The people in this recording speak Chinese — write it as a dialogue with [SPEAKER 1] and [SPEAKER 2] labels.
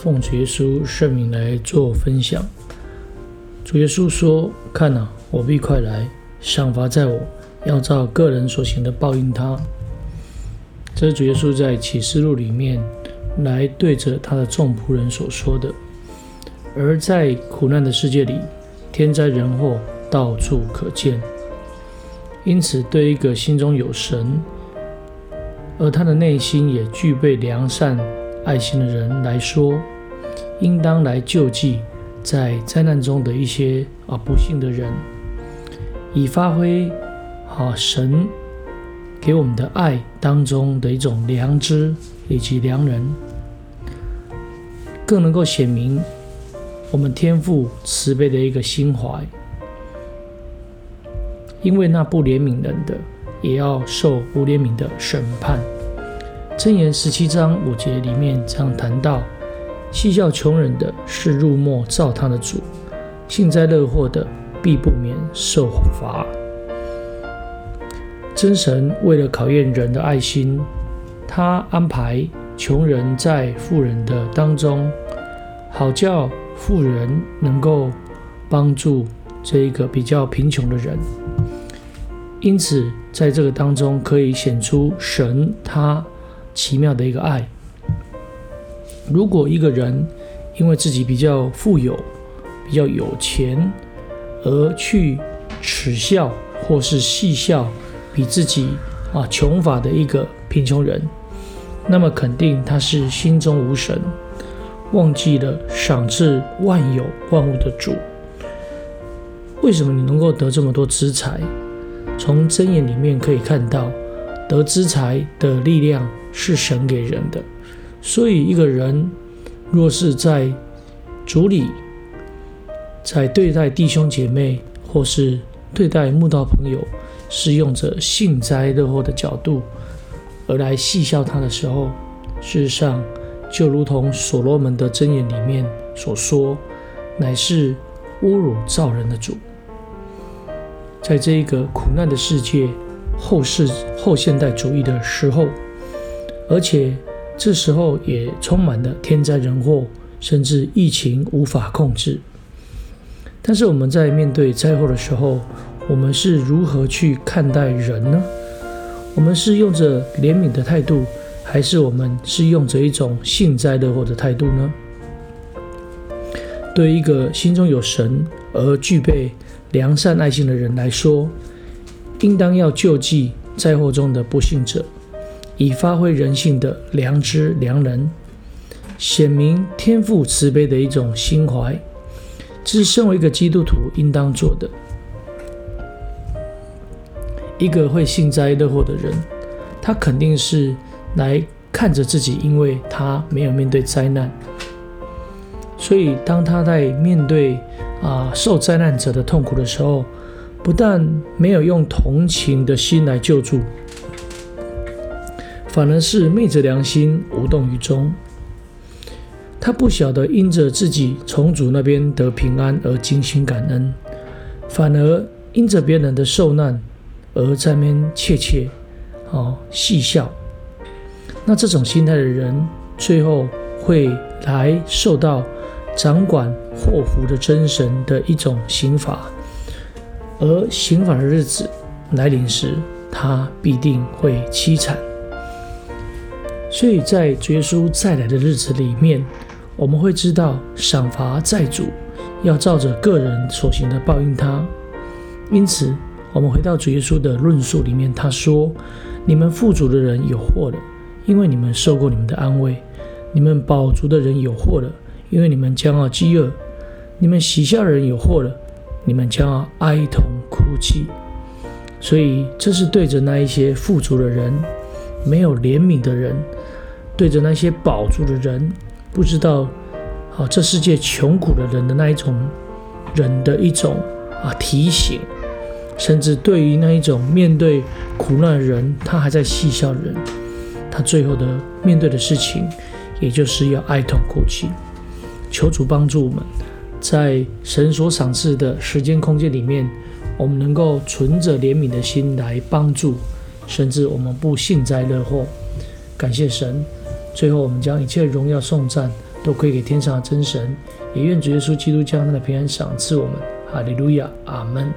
[SPEAKER 1] 奉主耶稣圣名来做分享。主耶稣说：“看哪，我必快来，赏罚在我，要照个人所行的报应他。”这是主耶稣在启示录里面来对着他的众仆人所说的。而在苦难的世界里，天灾人祸到处可见，因此，对一个心中有神，而他的内心也具备良善、爱心的人来说，应当来救济在灾难中的一些啊不幸的人，以发挥啊神给我们的爱当中的一种良知以及良人，更能够显明我们天赋慈悲的一个心怀，因为那不怜悯人的。也要受不怜悯的审判。箴言十七章五节里面这样谈到：戏笑穷人的是入没造他的主，幸灾乐祸的必不免受罚。真神为了考验人的爱心，他安排穷人在富人的当中，好叫富人能够帮助这一个比较贫穷的人。因此，在这个当中可以显出神他奇妙的一个爱。如果一个人因为自己比较富有、比较有钱，而去耻笑或是戏笑比自己啊穷乏的一个贫穷人，那么肯定他是心中无神，忘记了赏赐万有万物的主。为什么你能够得这么多资财？从真言里面可以看到，得之财的力量是神给人的。所以，一个人若是在主里，在对待弟兄姐妹或是对待慕道朋友，是用着幸灾乐祸的角度而来戏笑他的时候，事实上就如同所罗门的箴言里面所说，乃是侮辱造人的主。在这一个苦难的世界，后世后现代主义的时候，而且这时候也充满了天灾人祸，甚至疫情无法控制。但是我们在面对灾祸的时候，我们是如何去看待人呢？我们是用着怜悯的态度，还是我们是用着一种幸灾乐祸的态度呢？对一个心中有神而具备良善爱心的人来说，应当要救济灾祸中的不幸者，以发挥人性的良知良能，显明天赋慈悲的一种心怀，这是身为一个基督徒应当做的。一个会幸灾乐祸的人，他肯定是来看着自己，因为他没有面对灾难，所以当他在面对。啊，受灾难者的痛苦的时候，不但没有用同情的心来救助，反而是昧着良心无动于衷。他不晓得因着自己从主那边得平安而精心感恩，反而因着别人的受难而在那边窃窃哦戏笑。那这种心态的人，最后会来受到。掌管祸福的真神的一种刑罚，而刑罚的日子来临时，他必定会凄惨。所以在主耶稣再来的日子里面，我们会知道赏罚在主，要照着个人所行的报应他。因此，我们回到主耶稣的论述里面，他说：“你们富足的人有祸了，因为你们受过你们的安慰；你们饱足的人有祸了。”因为你们将要饥饿，你们喜笑的人有祸了，你们将要哀痛哭泣。所以这是对着那一些富足的人，没有怜悯的人，对着那些饱足的人，不知道啊这世界穷苦的人的那一种人的一种啊提醒，甚至对于那一种面对苦难的人，他还在嬉笑的人，他最后的面对的事情，也就是要哀痛哭泣。求主帮助我们，在神所赏赐的时间空间里面，我们能够存着怜悯的心来帮助，甚至我们不幸灾乐祸。感谢神。最后，我们将一切荣耀颂赞都归给天上的真神。也愿主耶稣基督将他的平安赏赐我们。哈利路亚，阿门。